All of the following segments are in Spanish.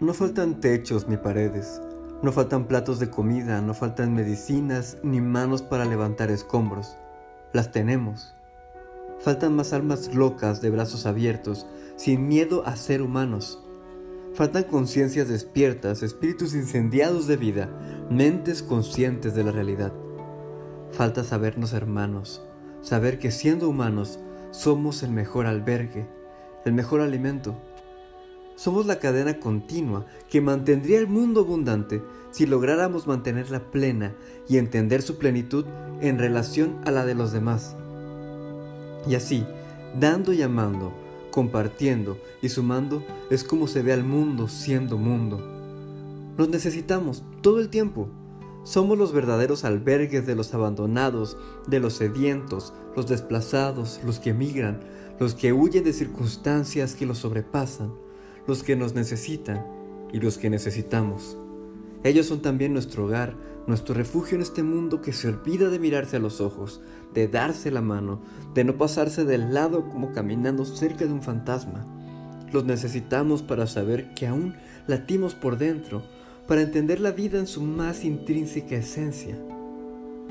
No faltan techos ni paredes, no faltan platos de comida, no faltan medicinas ni manos para levantar escombros. Las tenemos. Faltan más almas locas de brazos abiertos, sin miedo a ser humanos. Faltan conciencias despiertas, espíritus incendiados de vida, mentes conscientes de la realidad. Falta sabernos hermanos, saber que siendo humanos somos el mejor albergue, el mejor alimento. Somos la cadena continua que mantendría el mundo abundante si lográramos mantenerla plena y entender su plenitud en relación a la de los demás. Y así, dando y amando, compartiendo y sumando, es como se ve al mundo siendo mundo. Nos necesitamos todo el tiempo somos los verdaderos albergues de los abandonados, de los sedientos, los desplazados, los que emigran, los que huyen de circunstancias que los sobrepasan, los que nos necesitan y los que necesitamos. Ellos son también nuestro hogar, nuestro refugio en este mundo que se olvida de mirarse a los ojos, de darse la mano, de no pasarse del lado como caminando cerca de un fantasma. Los necesitamos para saber que aún latimos por dentro, para entender la vida en su más intrínseca esencia,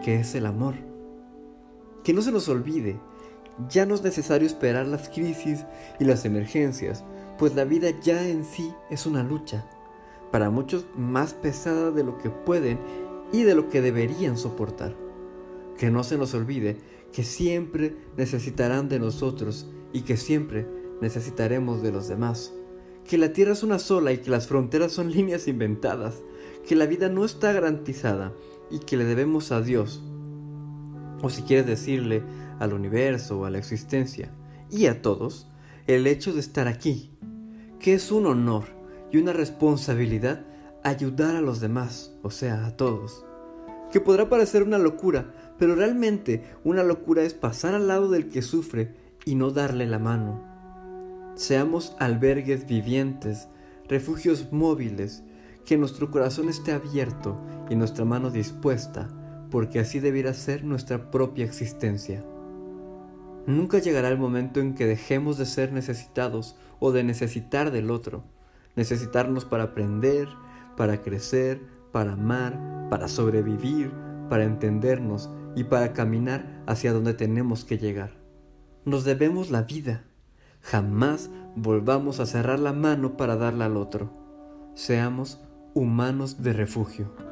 que es el amor. Que no se nos olvide, ya no es necesario esperar las crisis y las emergencias, pues la vida ya en sí es una lucha, para muchos más pesada de lo que pueden y de lo que deberían soportar. Que no se nos olvide que siempre necesitarán de nosotros y que siempre necesitaremos de los demás. Que la Tierra es una sola y que las fronteras son líneas inventadas, que la vida no está garantizada y que le debemos a Dios, o si quieres decirle al universo o a la existencia, y a todos, el hecho de estar aquí, que es un honor y una responsabilidad ayudar a los demás, o sea, a todos. Que podrá parecer una locura, pero realmente una locura es pasar al lado del que sufre y no darle la mano Seamos albergues vivientes, refugios móviles, que nuestro corazón esté abierto y nuestra mano dispuesta, porque así debiera ser nuestra propia existencia. Nunca llegará el momento en que dejemos de ser necesitados o de necesitar del otro, necesitarnos para aprender, para crecer, para amar, para sobrevivir, para entendernos y para caminar hacia donde tenemos que llegar. Nos debemos la vida Jamás volvamos a cerrar la mano para darla al otro. Seamos humanos de refugio.